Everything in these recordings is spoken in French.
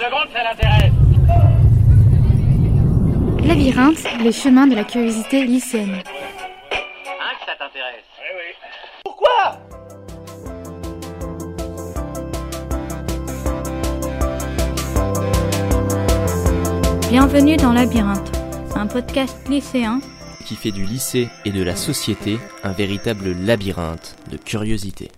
seconde, ça l'intéresse. Labyrinthe, le chemin de la curiosité lycéenne. Hein, que ça t'intéresse Eh oui. Pourquoi? Bienvenue dans Labyrinthe, un podcast lycéen qui fait du lycée et de la société un véritable labyrinthe de curiosité.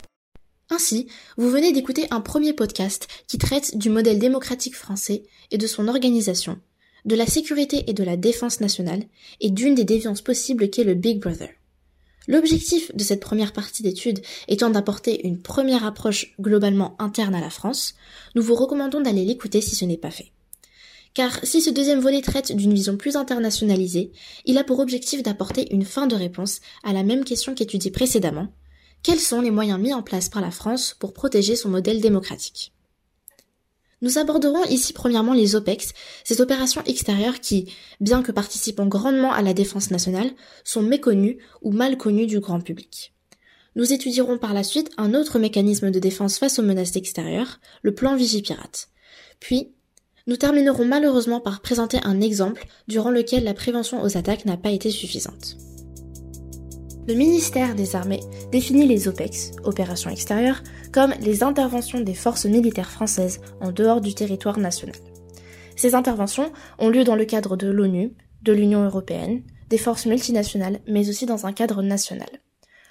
Ainsi, vous venez d'écouter un premier podcast qui traite du modèle démocratique français et de son organisation, de la sécurité et de la défense nationale, et d'une des déviances possibles qu'est le Big Brother. L'objectif de cette première partie d'étude étant d'apporter une première approche globalement interne à la France, nous vous recommandons d'aller l'écouter si ce n'est pas fait. Car si ce deuxième volet traite d'une vision plus internationalisée, il a pour objectif d'apporter une fin de réponse à la même question qu'étudiée précédemment. Quels sont les moyens mis en place par la France pour protéger son modèle démocratique? Nous aborderons ici premièrement les OPEX, ces opérations extérieures qui, bien que participant grandement à la défense nationale, sont méconnues ou mal connues du grand public. Nous étudierons par la suite un autre mécanisme de défense face aux menaces extérieures, le plan Vigipirate. Puis, nous terminerons malheureusement par présenter un exemple durant lequel la prévention aux attaques n'a pas été suffisante. Le ministère des Armées définit les OPEX, opérations extérieures, comme les interventions des forces militaires françaises en dehors du territoire national. Ces interventions ont lieu dans le cadre de l'ONU, de l'Union européenne, des forces multinationales, mais aussi dans un cadre national.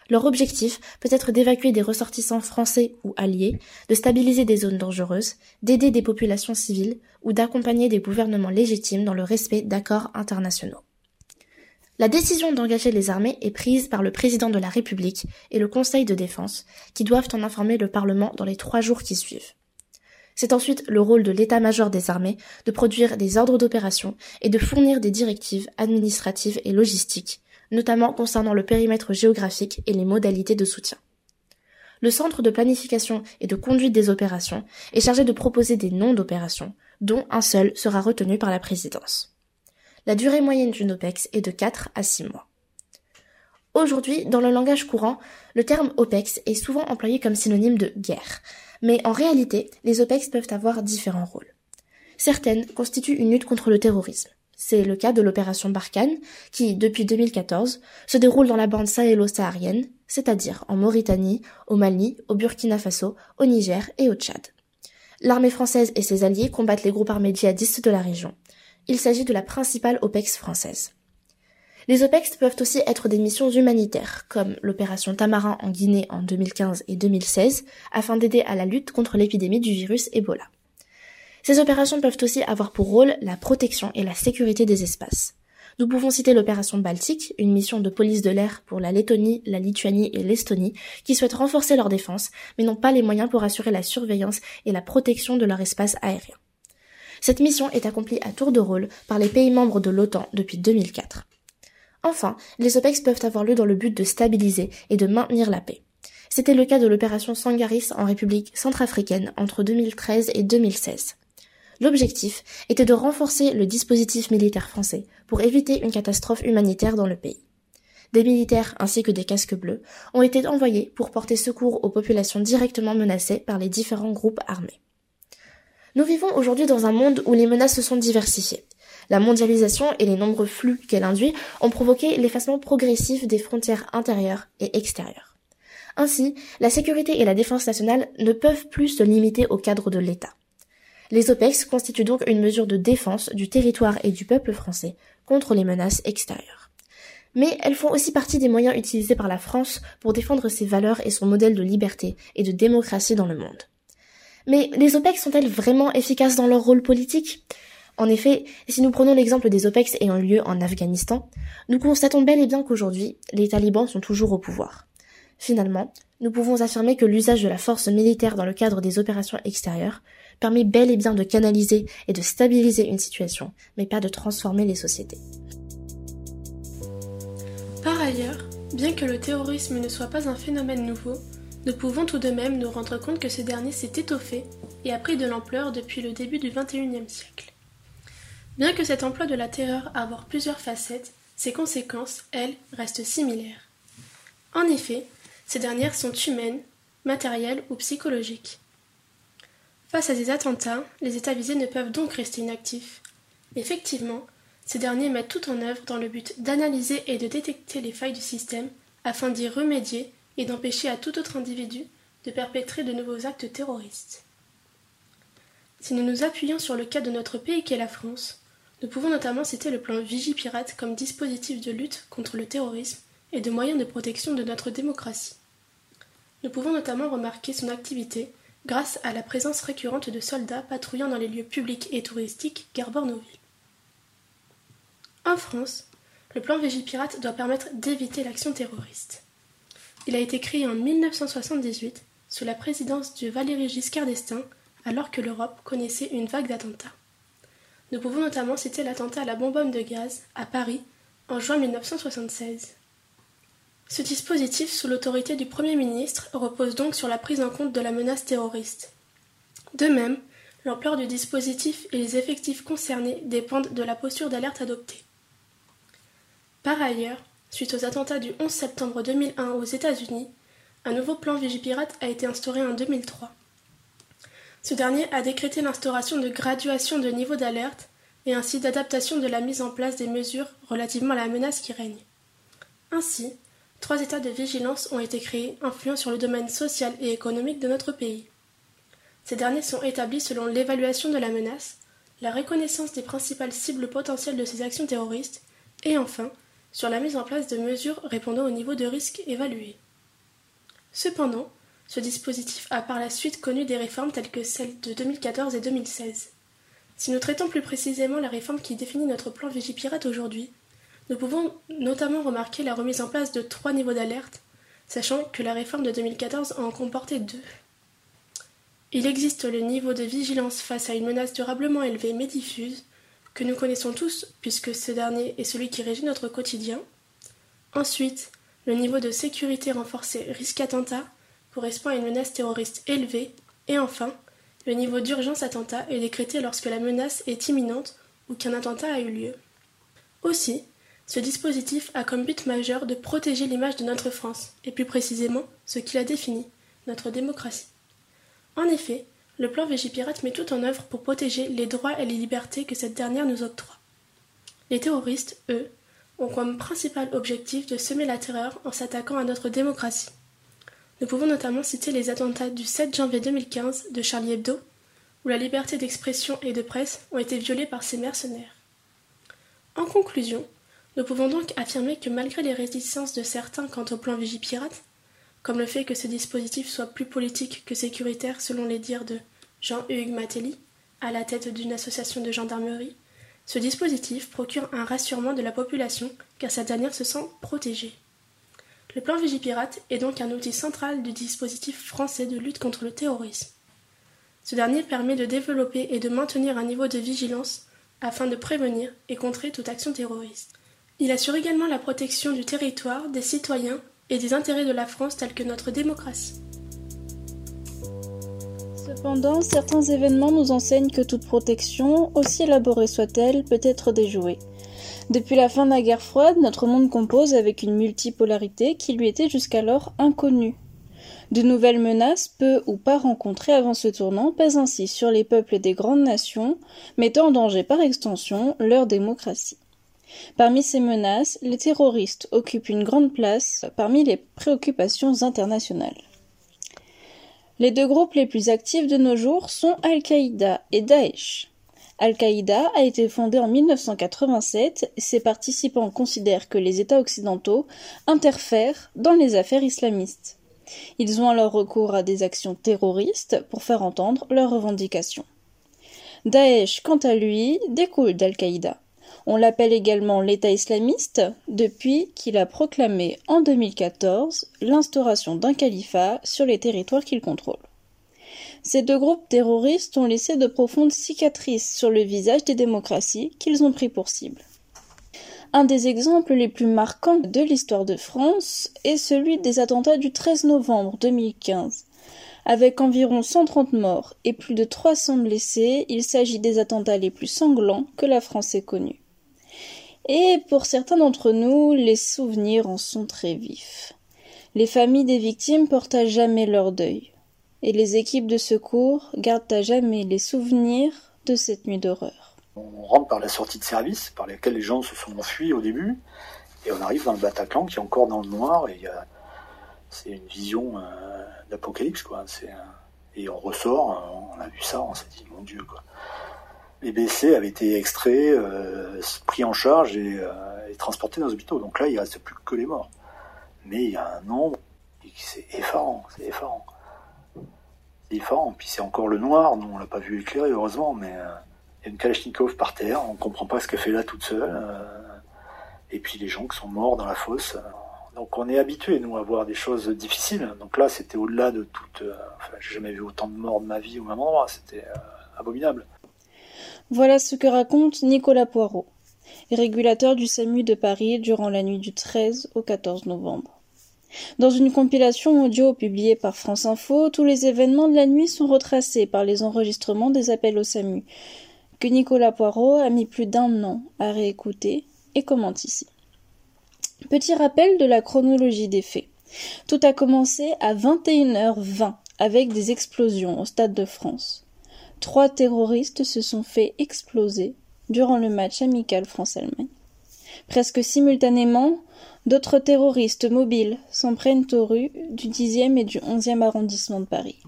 Leur objectif peut être d'évacuer des ressortissants français ou alliés, de stabiliser des zones dangereuses, d'aider des populations civiles ou d'accompagner des gouvernements légitimes dans le respect d'accords internationaux. La décision d'engager les armées est prise par le président de la République et le Conseil de défense, qui doivent en informer le Parlement dans les trois jours qui suivent. C'est ensuite le rôle de l'état-major des armées de produire des ordres d'opération et de fournir des directives administratives et logistiques, notamment concernant le périmètre géographique et les modalités de soutien. Le centre de planification et de conduite des opérations est chargé de proposer des noms d'opérations, dont un seul sera retenu par la présidence. La durée moyenne d'une OPEX est de 4 à 6 mois. Aujourd'hui, dans le langage courant, le terme OPEX est souvent employé comme synonyme de guerre, mais en réalité, les OPEX peuvent avoir différents rôles. Certaines constituent une lutte contre le terrorisme. C'est le cas de l'opération Barkhane, qui, depuis 2014, se déroule dans la bande sahélo-saharienne, c'est-à-dire en Mauritanie, au Mali, au Burkina Faso, au Niger et au Tchad. L'armée française et ses alliés combattent les groupes armés djihadistes de la région. Il s'agit de la principale OPEX française. Les OPEX peuvent aussi être des missions humanitaires, comme l'opération Tamarin en Guinée en 2015 et 2016, afin d'aider à la lutte contre l'épidémie du virus Ebola. Ces opérations peuvent aussi avoir pour rôle la protection et la sécurité des espaces. Nous pouvons citer l'opération Baltique, une mission de police de l'air pour la Lettonie, la Lituanie et l'Estonie, qui souhaitent renforcer leur défense, mais n'ont pas les moyens pour assurer la surveillance et la protection de leur espace aérien. Cette mission est accomplie à tour de rôle par les pays membres de l'OTAN depuis 2004. Enfin, les OPEX peuvent avoir lieu dans le but de stabiliser et de maintenir la paix. C'était le cas de l'opération Sangaris en République centrafricaine entre 2013 et 2016. L'objectif était de renforcer le dispositif militaire français pour éviter une catastrophe humanitaire dans le pays. Des militaires ainsi que des casques bleus ont été envoyés pour porter secours aux populations directement menacées par les différents groupes armés. Nous vivons aujourd'hui dans un monde où les menaces se sont diversifiées. La mondialisation et les nombreux flux qu'elle induit ont provoqué l'effacement progressif des frontières intérieures et extérieures. Ainsi, la sécurité et la défense nationale ne peuvent plus se limiter au cadre de l'État. Les OPEX constituent donc une mesure de défense du territoire et du peuple français contre les menaces extérieures. Mais elles font aussi partie des moyens utilisés par la France pour défendre ses valeurs et son modèle de liberté et de démocratie dans le monde. Mais les OPEX sont-elles vraiment efficaces dans leur rôle politique? En effet, si nous prenons l'exemple des OPEX ayant lieu en Afghanistan, nous constatons bel et bien qu'aujourd'hui, les talibans sont toujours au pouvoir. Finalement, nous pouvons affirmer que l'usage de la force militaire dans le cadre des opérations extérieures permet bel et bien de canaliser et de stabiliser une situation, mais pas de transformer les sociétés. Par ailleurs, bien que le terrorisme ne soit pas un phénomène nouveau, nous pouvons tout de même nous rendre compte que ce dernier s'est étoffé et a pris de l'ampleur depuis le début du XXIe siècle. Bien que cet emploi de la terreur avoir plusieurs facettes, ses conséquences, elles, restent similaires. En effet, ces dernières sont humaines, matérielles ou psychologiques. Face à ces attentats, les États visés ne peuvent donc rester inactifs. Effectivement, ces derniers mettent tout en œuvre dans le but d'analyser et de détecter les failles du système afin d'y remédier et d'empêcher à tout autre individu de perpétrer de nouveaux actes terroristes. Si nous nous appuyons sur le cas de notre pays qu'est la France, nous pouvons notamment citer le plan Vigipirate comme dispositif de lutte contre le terrorisme et de moyen de protection de notre démocratie. Nous pouvons notamment remarquer son activité grâce à la présence récurrente de soldats patrouillant dans les lieux publics et touristiques gardant nos villes. En France, le plan Vigipirate doit permettre d'éviter l'action terroriste. Il a été créé en 1978 sous la présidence de Valéry Giscard d'Estaing alors que l'Europe connaissait une vague d'attentats. Nous pouvons notamment citer l'attentat à la bonbonne de gaz à Paris en juin 1976. Ce dispositif, sous l'autorité du Premier ministre, repose donc sur la prise en compte de la menace terroriste. De même, l'ampleur du dispositif et les effectifs concernés dépendent de la posture d'alerte adoptée. Par ailleurs, suite aux attentats du 11 septembre 2001 aux États-Unis, un nouveau plan Vigipirate a été instauré en 2003. Ce dernier a décrété l'instauration de graduation de niveau d'alerte et ainsi d'adaptation de la mise en place des mesures relativement à la menace qui règne. Ainsi, Trois états de vigilance ont été créés, influant sur le domaine social et économique de notre pays. Ces derniers sont établis selon l'évaluation de la menace, la reconnaissance des principales cibles potentielles de ces actions terroristes, et enfin, sur la mise en place de mesures répondant au niveau de risque évalué. Cependant, ce dispositif a par la suite connu des réformes telles que celles de 2014 et 2016. Si nous traitons plus précisément la réforme qui définit notre plan Vigipirate aujourd'hui, nous pouvons notamment remarquer la remise en place de trois niveaux d'alerte, sachant que la réforme de 2014 en comportait deux. Il existe le niveau de vigilance face à une menace durablement élevée mais diffuse, que nous connaissons tous puisque ce dernier est celui qui régit notre quotidien. Ensuite, le niveau de sécurité renforcé risque attentat correspond à une menace terroriste élevée. Et enfin, le niveau d'urgence attentat est décrété lorsque la menace est imminente ou qu'un attentat a eu lieu. Aussi, ce dispositif a comme but majeur de protéger l'image de notre France, et plus précisément ce qui la définit, notre démocratie. En effet, le plan Végipirate met tout en œuvre pour protéger les droits et les libertés que cette dernière nous octroie. Les terroristes, eux, ont comme principal objectif de semer la terreur en s'attaquant à notre démocratie. Nous pouvons notamment citer les attentats du 7 janvier 2015 de Charlie Hebdo, où la liberté d'expression et de presse ont été violées par ces mercenaires. En conclusion, nous pouvons donc affirmer que malgré les réticences de certains quant au plan Vigipirate, comme le fait que ce dispositif soit plus politique que sécuritaire selon les dires de Jean-Hugues Matelli, à la tête d'une association de gendarmerie, ce dispositif procure un rassurement de la population car cette dernière se sent protégée. Le plan Vigipirate est donc un outil central du dispositif français de lutte contre le terrorisme. Ce dernier permet de développer et de maintenir un niveau de vigilance afin de prévenir et contrer toute action terroriste. Il assure également la protection du territoire, des citoyens et des intérêts de la France tels que notre démocratie. Cependant, certains événements nous enseignent que toute protection, aussi élaborée soit-elle, peut être déjouée. Depuis la fin de la guerre froide, notre monde compose avec une multipolarité qui lui était jusqu'alors inconnue. De nouvelles menaces, peu ou pas rencontrées avant ce tournant, pèsent ainsi sur les peuples des grandes nations, mettant en danger par extension leur démocratie. Parmi ces menaces, les terroristes occupent une grande place parmi les préoccupations internationales. Les deux groupes les plus actifs de nos jours sont Al-Qaïda et Daesh. Al-Qaïda a été fondé en 1987 et ses participants considèrent que les États occidentaux interfèrent dans les affaires islamistes. Ils ont alors recours à des actions terroristes pour faire entendre leurs revendications. Daesh, quant à lui, découle d'Al-Qaïda. On l'appelle également l'État islamiste depuis qu'il a proclamé en 2014 l'instauration d'un califat sur les territoires qu'il contrôle. Ces deux groupes terroristes ont laissé de profondes cicatrices sur le visage des démocraties qu'ils ont pris pour cible. Un des exemples les plus marquants de l'histoire de France est celui des attentats du 13 novembre 2015. Avec environ 130 morts et plus de 300 blessés, il s'agit des attentats les plus sanglants que la France ait connus. Et pour certains d'entre nous, les souvenirs en sont très vifs. Les familles des victimes portent à jamais leur deuil. et les équipes de secours gardent à jamais les souvenirs de cette nuit d'horreur. On rentre par la sortie de service par laquelle les gens se sont enfuis au début et on arrive dans le Bataclan qui est encore dans le noir et c'est une vision euh, d'apocalypse quoi. et on ressort, on a vu ça, on s'est dit mon Dieu quoi. Les blessés avaient été extraits, euh, pris en charge et, euh, transportés dans les hôpitaux. Donc là, il reste plus que les morts. Mais il y a un nombre, c'est effarant, c'est effarant. C'est effarant. Puis c'est encore le noir, nous on l'a pas vu éclairer heureusement, mais il y a une Kalachnikov par terre, on comprend pas ce qu'elle fait là toute seule et puis les gens qui sont morts dans la fosse. Donc on est habitué, nous, à voir des choses difficiles. Donc là, c'était au-delà de toute... Euh, enfin, j'ai jamais vu autant de morts de ma vie au même endroit. C'était euh, abominable. Voilà ce que raconte Nicolas Poirot, régulateur du SAMU de Paris durant la nuit du 13 au 14 novembre. Dans une compilation audio publiée par France Info, tous les événements de la nuit sont retracés par les enregistrements des appels au SAMU, que Nicolas Poirot a mis plus d'un an à réécouter et commente ici. Petit rappel de la chronologie des faits. Tout a commencé à 21h20 avec des explosions au Stade de France. Trois terroristes se sont fait exploser durant le match amical France-Allemagne. Presque simultanément, d'autres terroristes mobiles s'en prennent aux rues du 10e et du 11e arrondissement de Paris.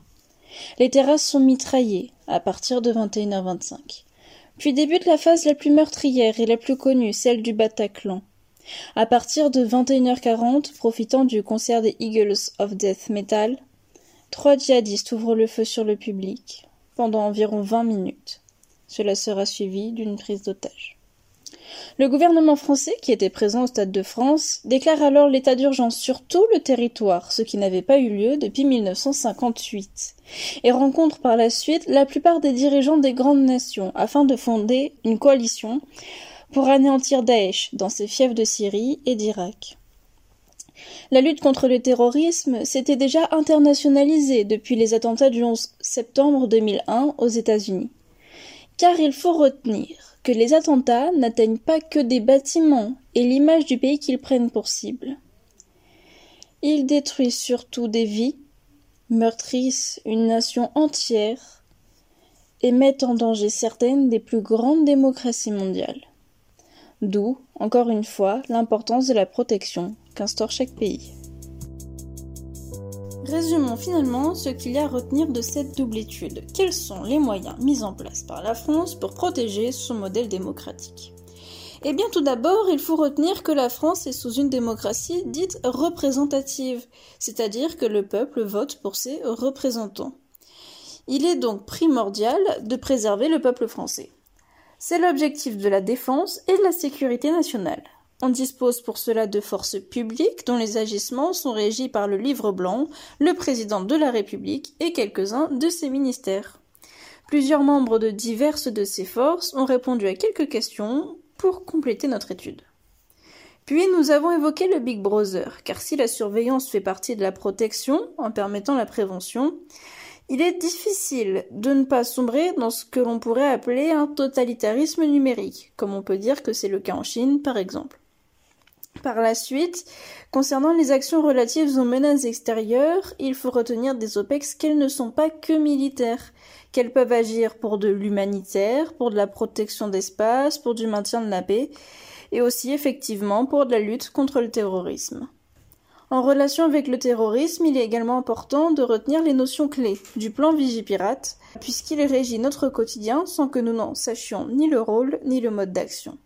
Les terrasses sont mitraillées à partir de 21h25. Puis débute la phase la plus meurtrière et la plus connue, celle du Bataclan. À partir de 21h40, profitant du concert des Eagles of Death Metal, trois djihadistes ouvrent le feu sur le public pendant environ 20 minutes. Cela sera suivi d'une prise d'otage. Le gouvernement français, qui était présent au Stade de France, déclare alors l'état d'urgence sur tout le territoire, ce qui n'avait pas eu lieu depuis 1958, et rencontre par la suite la plupart des dirigeants des grandes nations afin de fonder une coalition pour anéantir Daesh dans ses fiefs de Syrie et d'Irak. La lutte contre le terrorisme s'était déjà internationalisée depuis les attentats du 11 septembre 2001 aux États-Unis. Car il faut retenir que les attentats n'atteignent pas que des bâtiments et l'image du pays qu'ils prennent pour cible. Ils détruisent surtout des vies, meurtrissent une nation entière et mettent en danger certaines des plus grandes démocraties mondiales. D'où, encore une fois, l'importance de la protection qu'instaure chaque pays. Résumons finalement ce qu'il y a à retenir de cette double étude. Quels sont les moyens mis en place par la France pour protéger son modèle démocratique? Eh bien tout d'abord, il faut retenir que la France est sous une démocratie dite représentative, c'est-à-dire que le peuple vote pour ses représentants. Il est donc primordial de préserver le peuple français. C'est l'objectif de la défense et de la sécurité nationale. On dispose pour cela de forces publiques dont les agissements sont régis par le livre blanc, le président de la République et quelques-uns de ses ministères. Plusieurs membres de diverses de ces forces ont répondu à quelques questions pour compléter notre étude. Puis nous avons évoqué le Big Brother, car si la surveillance fait partie de la protection en permettant la prévention, il est difficile de ne pas sombrer dans ce que l'on pourrait appeler un totalitarisme numérique, comme on peut dire que c'est le cas en Chine par exemple. Par la suite, concernant les actions relatives aux menaces extérieures, il faut retenir des OPEX qu'elles ne sont pas que militaires, qu'elles peuvent agir pour de l'humanitaire, pour de la protection d'espace, pour du maintien de la paix, et aussi effectivement pour de la lutte contre le terrorisme. En relation avec le terrorisme, il est également important de retenir les notions clés du plan Vigipirate, puisqu'il régit notre quotidien sans que nous n'en sachions ni le rôle ni le mode d'action.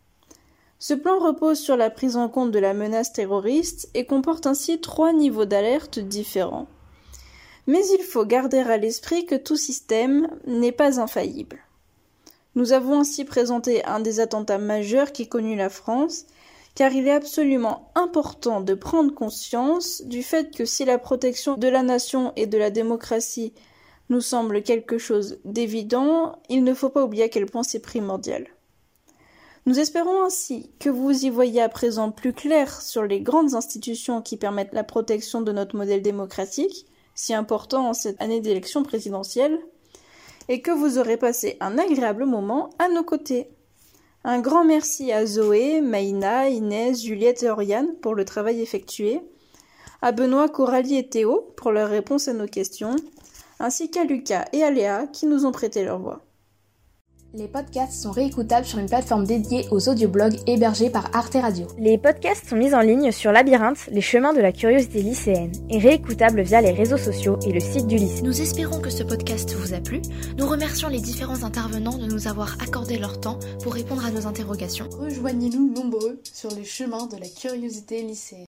Ce plan repose sur la prise en compte de la menace terroriste et comporte ainsi trois niveaux d'alerte différents. Mais il faut garder à l'esprit que tout système n'est pas infaillible. Nous avons ainsi présenté un des attentats majeurs qui connut la France, car il est absolument important de prendre conscience du fait que si la protection de la nation et de la démocratie nous semble quelque chose d'évident, il ne faut pas oublier à quel point c'est primordial. Nous espérons ainsi que vous y voyez à présent plus clair sur les grandes institutions qui permettent la protection de notre modèle démocratique, si important en cette année d'élection présidentielle, et que vous aurez passé un agréable moment à nos côtés. Un grand merci à Zoé, Maïna, Inès, Juliette et Oriane pour le travail effectué, à Benoît, Coralie et Théo pour leur réponse à nos questions, ainsi qu'à Lucas et à Léa qui nous ont prêté leur voix. Les podcasts sont réécoutables sur une plateforme dédiée aux audioblogs hébergés par Arte Radio. Les podcasts sont mis en ligne sur Labyrinthe, les chemins de la curiosité lycéenne, et réécoutables via les réseaux sociaux et le site du lycée. Nous espérons que ce podcast vous a plu. Nous remercions les différents intervenants de nous avoir accordé leur temps pour répondre à nos interrogations. Rejoignez-nous nombreux sur les chemins de la curiosité lycéenne.